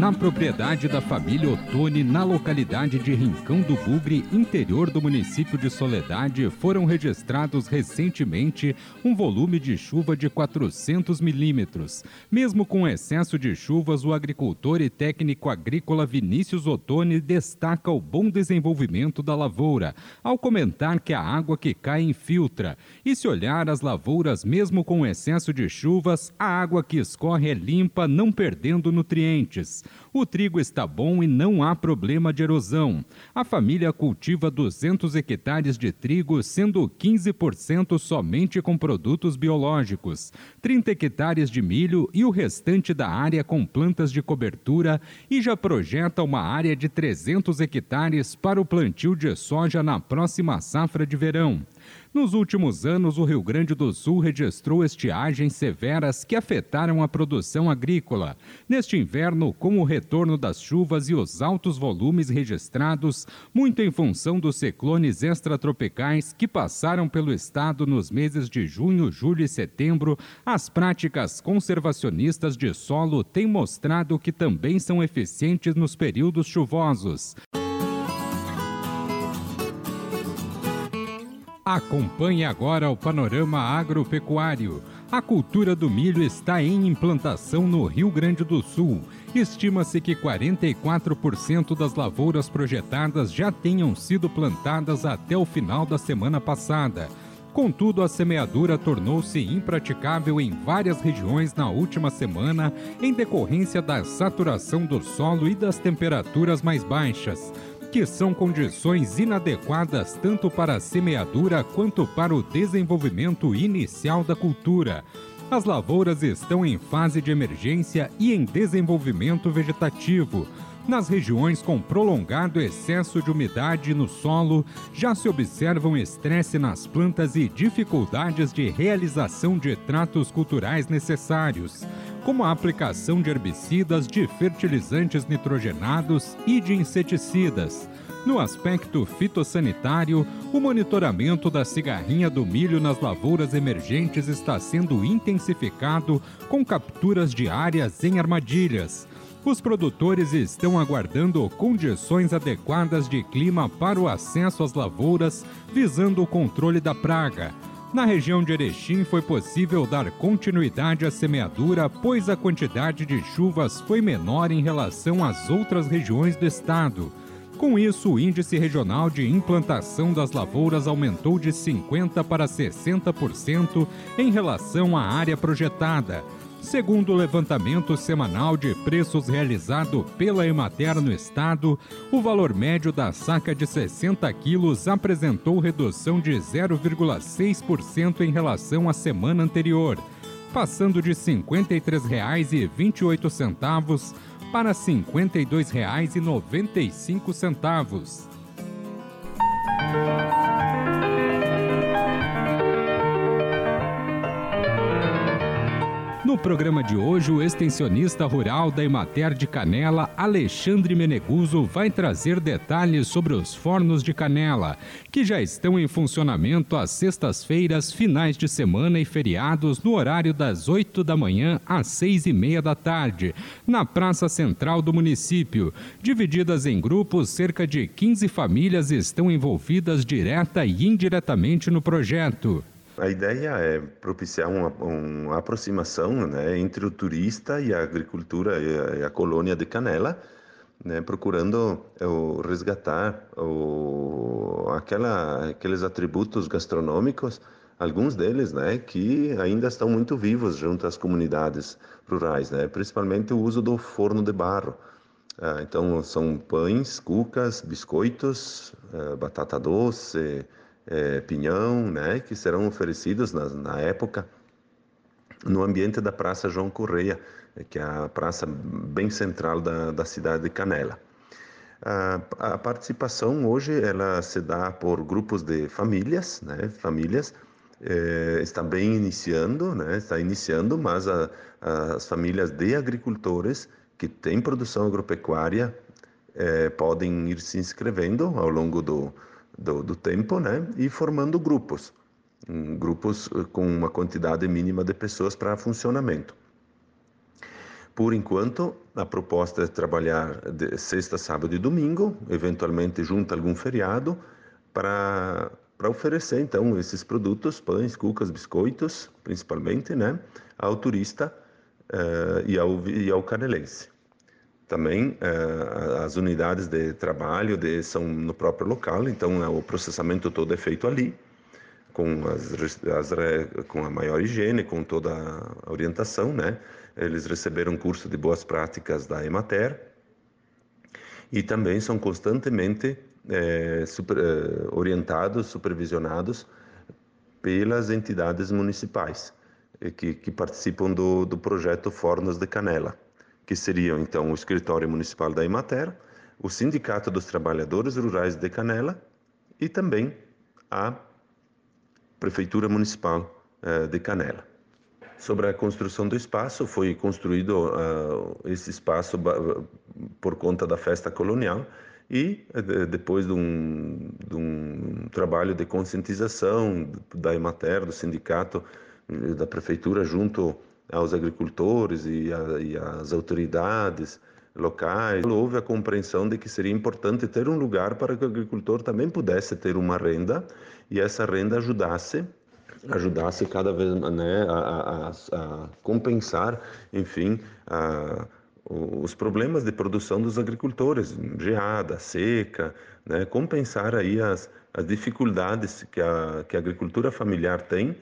Na propriedade da família Otone, na localidade de Rincão do Bugre, interior do município de Soledade, foram registrados recentemente um volume de chuva de 400 milímetros. Mesmo com excesso de chuvas, o agricultor e técnico agrícola Vinícius Otone destaca o bom desenvolvimento da lavoura, ao comentar que a água que cai infiltra. E se olhar as lavouras, mesmo com excesso de chuvas, a água que escorre é limpa, não perdendo nutrientes. O trigo está bom e não há problema de erosão. A família cultiva 200 hectares de trigo, sendo 15% somente com produtos biológicos, 30 hectares de milho e o restante da área com plantas de cobertura e já projeta uma área de 300 hectares para o plantio de soja na próxima safra de verão. Nos últimos anos, o Rio Grande do Sul registrou estiagens severas que afetaram a produção agrícola. Neste inverno, com o retorno das chuvas e os altos volumes registrados, muito em função dos ciclones extratropicais que passaram pelo estado nos meses de junho, julho e setembro, as práticas conservacionistas de solo têm mostrado que também são eficientes nos períodos chuvosos. Acompanhe agora o panorama agropecuário. A cultura do milho está em implantação no Rio Grande do Sul. Estima-se que 44% das lavouras projetadas já tenham sido plantadas até o final da semana passada. Contudo, a semeadura tornou-se impraticável em várias regiões na última semana em decorrência da saturação do solo e das temperaturas mais baixas que são condições inadequadas tanto para a semeadura quanto para o desenvolvimento inicial da cultura. As lavouras estão em fase de emergência e em desenvolvimento vegetativo. Nas regiões com prolongado excesso de umidade no solo, já se observam estresse nas plantas e dificuldades de realização de tratos culturais necessários como a aplicação de herbicidas, de fertilizantes nitrogenados e de inseticidas. No aspecto fitossanitário, o monitoramento da cigarrinha do milho nas lavouras emergentes está sendo intensificado com capturas diárias em armadilhas. Os produtores estão aguardando condições adequadas de clima para o acesso às lavouras, visando o controle da praga. Na região de Erechim foi possível dar continuidade à semeadura, pois a quantidade de chuvas foi menor em relação às outras regiões do estado. Com isso, o índice regional de implantação das lavouras aumentou de 50% para 60% em relação à área projetada. Segundo o levantamento semanal de preços realizado pela Emater no estado, o valor médio da saca de 60 quilos apresentou redução de 0,6% em relação à semana anterior, passando de R$ 53,28 para R$ 52,95. No programa de hoje, o extensionista rural da Emater de Canela, Alexandre Meneguso, vai trazer detalhes sobre os fornos de canela, que já estão em funcionamento às sextas-feiras, finais de semana e feriados, no horário das 8 da manhã às 6 e meia da tarde, na Praça Central do município. Divididas em grupos, cerca de 15 famílias estão envolvidas direta e indiretamente no projeto. A ideia é propiciar uma, uma aproximação né, entre o turista e a agricultura e a, a colônia de Canela, né, procurando o, resgatar o, aquela, aqueles atributos gastronômicos, alguns deles né, que ainda estão muito vivos junto às comunidades rurais, né, principalmente o uso do forno de barro. Ah, então, são pães, cucas, biscoitos, ah, batata doce, é, pinhão, né, que serão oferecidos na, na, época no ambiente da Praça João Correia, que é a praça bem central da, da cidade de Canela. A, a, participação hoje ela se dá por grupos de famílias, né, famílias é, está bem iniciando, né? está iniciando, mas a, as famílias de agricultores que têm produção agropecuária é, podem ir se inscrevendo ao longo do, do, do tempo né? e formando grupos, grupos com uma quantidade mínima de pessoas para funcionamento. Por enquanto, a proposta é trabalhar sexta, sábado e domingo, eventualmente junto a algum feriado, para para oferecer então esses produtos, pães, cucas, biscoitos, principalmente, né, ao turista uh, e, ao, e ao canelense. Também uh, as unidades de trabalho de, são no próprio local, então uh, o processamento todo é feito ali, com, as, as, com a maior higiene, com toda a orientação, né? Eles receberam curso de boas práticas da Emater e também são constantemente é, super, é, orientados, supervisionados pelas entidades municipais que, que participam do, do projeto Fornos de Canela, que seriam então o escritório municipal da Imater, o Sindicato dos Trabalhadores Rurais de Canela e também a Prefeitura Municipal é, de Canela. Sobre a construção do espaço, foi construído uh, esse espaço por conta da festa colonial e eh, depois de um, de um trabalho de conscientização da Emater, do sindicato, eh, da prefeitura, junto aos agricultores e, a, e às autoridades locais, houve a compreensão de que seria importante ter um lugar para que o agricultor também pudesse ter uma renda e essa renda ajudasse ajudasse cada vez né, a, a, a compensar, enfim, a os problemas de produção dos agricultores, geada, seca, né? compensar aí as, as dificuldades que a, que a agricultura familiar tem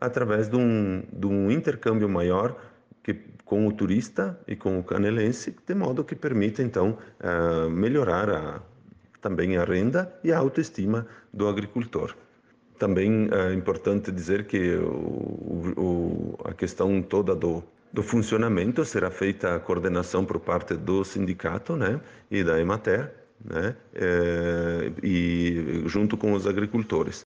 através de um, de um intercâmbio maior que, com o turista e com o canelense, de modo que permita então uh, melhorar a, também a renda e a autoestima do agricultor. Também é importante dizer que o, o, a questão toda do, do funcionamento será feita a coordenação por parte do sindicato né, e da Emater, né, é, e junto com os agricultores.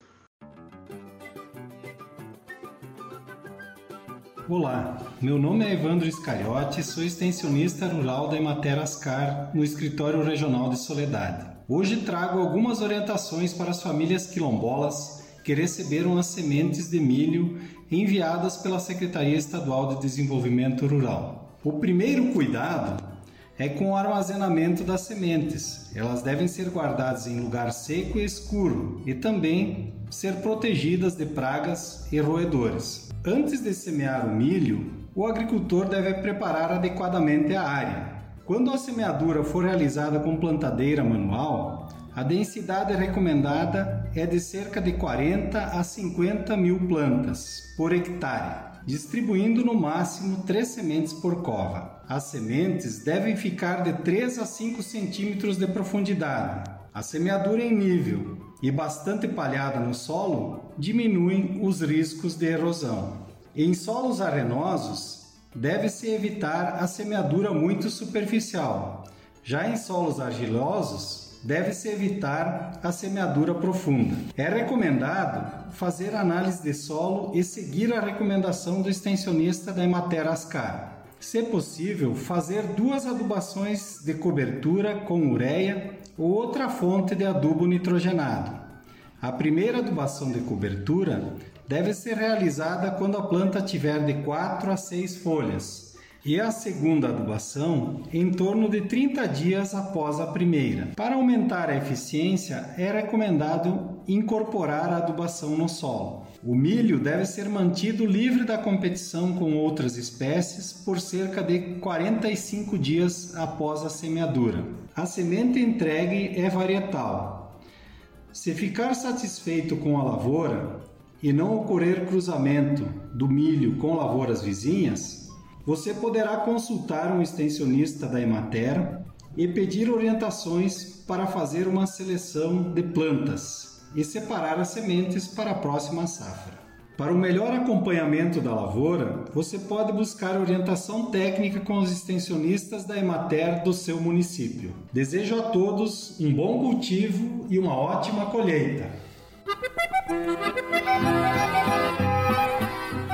Olá, meu nome é Evandro Iscariote, sou extensionista rural da Emater Ascar no Escritório Regional de Soledade. Hoje trago algumas orientações para as famílias quilombolas que receberam as sementes de milho enviadas pela Secretaria Estadual de Desenvolvimento Rural. O primeiro cuidado é com o armazenamento das sementes. Elas devem ser guardadas em lugar seco e escuro e também ser protegidas de pragas e roedores. Antes de semear o milho, o agricultor deve preparar adequadamente a área. Quando a semeadura for realizada com plantadeira manual, a densidade recomendada é de cerca de 40 a 50 mil plantas por hectare, distribuindo no máximo 3 sementes por cova. As sementes devem ficar de 3 a 5 centímetros de profundidade. A semeadura em nível e bastante palhada no solo diminuem os riscos de erosão. Em solos arenosos, deve-se evitar a semeadura muito superficial. Já em solos argilosos, deve-se evitar a semeadura profunda. É recomendado fazer análise de solo e seguir a recomendação do extensionista da Emater Ascar. Se possível, fazer duas adubações de cobertura com ureia ou outra fonte de adubo nitrogenado. A primeira adubação de cobertura deve ser realizada quando a planta tiver de 4 a 6 folhas e a segunda adubação em torno de 30 dias após a primeira. Para aumentar a eficiência, é recomendado incorporar a adubação no solo. O milho deve ser mantido livre da competição com outras espécies por cerca de 45 dias após a semeadura. A semente entregue é varietal. Se ficar satisfeito com a lavoura e não ocorrer cruzamento do milho com lavouras vizinhas, você poderá consultar um extensionista da Emater e pedir orientações para fazer uma seleção de plantas e separar as sementes para a próxima safra. Para o melhor acompanhamento da lavoura, você pode buscar orientação técnica com os extensionistas da Emater do seu município. Desejo a todos um bom cultivo e uma ótima colheita.